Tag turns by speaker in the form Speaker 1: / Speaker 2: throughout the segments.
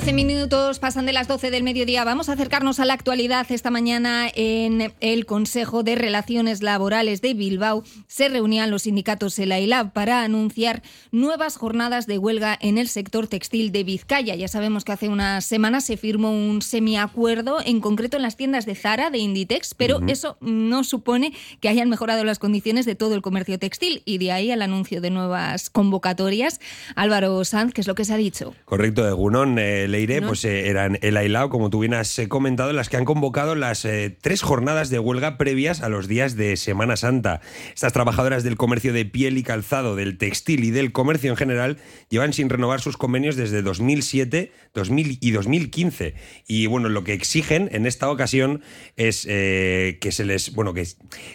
Speaker 1: 12 minutos pasan de las 12 del mediodía. Vamos a acercarnos a la actualidad. Esta mañana en el Consejo de Relaciones Laborales de Bilbao se reunían los sindicatos y LAB para anunciar nuevas jornadas de huelga en el sector textil de Vizcaya. Ya sabemos que hace unas semanas se firmó un semiacuerdo, en concreto en las tiendas de Zara, de Inditex, pero eso no supone que hayan mejorado las condiciones de todo el comercio textil y de ahí al anuncio de nuevas convocatorias. Álvaro Sanz, ¿qué es lo que se ha dicho?
Speaker 2: Correcto, de Gunón. Eh, Leire, pues eh, eran el Ailao, como tú bien has eh, comentado, las que han convocado las eh, tres jornadas de huelga previas a los días de Semana Santa. Estas trabajadoras del comercio de piel y calzado, del textil y del comercio en general llevan sin renovar sus convenios desde 2007 2000 y 2015. Y bueno, lo que exigen en esta ocasión es que se les, bueno, que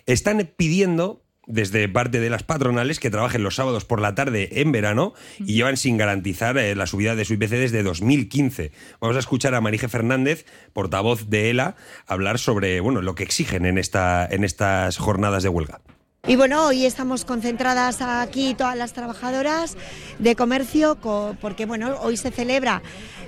Speaker 2: están pidiendo desde parte de las patronales que trabajen los sábados por la tarde en verano y llevan sin garantizar eh, la subida de su IPC desde 2015. Vamos a escuchar a Marije Fernández, portavoz de ELA, hablar sobre bueno, lo que exigen en, esta, en estas jornadas de huelga.
Speaker 3: Y bueno, hoy estamos concentradas aquí todas las trabajadoras de comercio porque bueno, hoy se celebra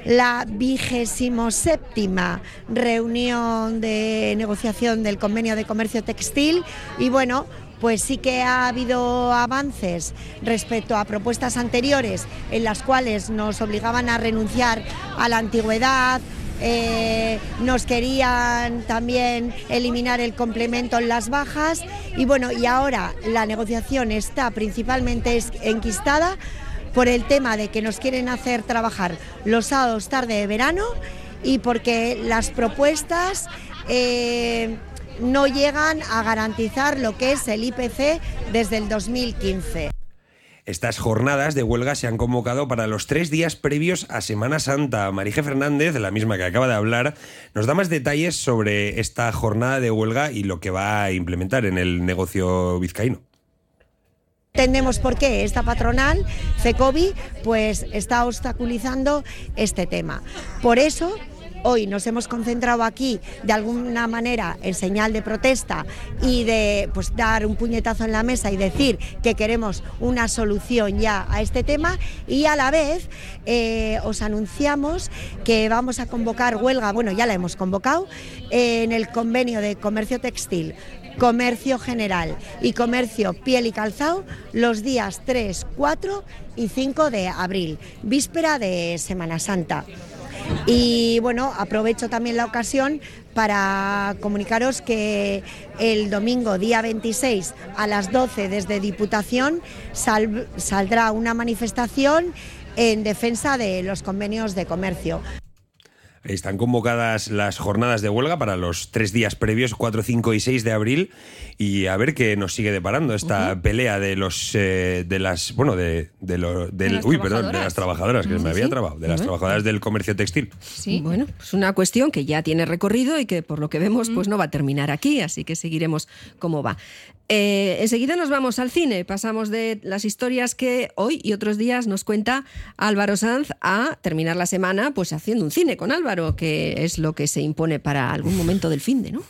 Speaker 3: la vigésimo séptima reunión de negociación del convenio de comercio textil. Y bueno, pues sí que ha habido avances respecto a propuestas anteriores en las cuales nos obligaban a renunciar a la antigüedad, eh, nos querían también eliminar el complemento en las bajas y bueno, y ahora la negociación está principalmente enquistada por el tema de que nos quieren hacer trabajar los sábados tarde de verano y porque las propuestas eh, no llegan a garantizar lo que es el IPC desde el 2015.
Speaker 2: Estas jornadas de huelga se han convocado para los tres días previos a Semana Santa. Marije Fernández, la misma que acaba de hablar, nos da más detalles sobre esta jornada de huelga y lo que va a implementar en el negocio vizcaíno
Speaker 3: entendemos por qué esta patronal, CECOBI, pues está obstaculizando este tema. Por eso hoy nos hemos concentrado aquí de alguna manera en señal de protesta y de pues, dar un puñetazo en la mesa y decir que queremos una solución ya a este tema y a la vez eh, os anunciamos que vamos a convocar huelga, bueno ya la hemos convocado, en el convenio de comercio textil comercio general y comercio piel y calzado los días 3, 4 y 5 de abril, víspera de Semana Santa. Y bueno, aprovecho también la ocasión para comunicaros que el domingo día 26 a las 12 desde Diputación saldrá una manifestación en defensa de los convenios de comercio.
Speaker 2: Están convocadas las jornadas de huelga para los tres días previos, 4, 5 y 6 de abril, y a ver qué nos sigue deparando esta pelea de los eh, de las bueno de, de, lo, del, uy, perdón, de las trabajadoras, que me había trabado, de las trabajadoras del comercio textil.
Speaker 4: Sí, bueno, es pues una cuestión que ya tiene recorrido y que por lo que vemos, pues no va a terminar aquí, así que seguiremos cómo va. Eh, enseguida nos vamos al cine. Pasamos de las historias que hoy y otros días nos cuenta Álvaro Sanz a terminar la semana pues haciendo un cine con Álvaro, que es lo que se impone para algún momento del fin de, ¿no?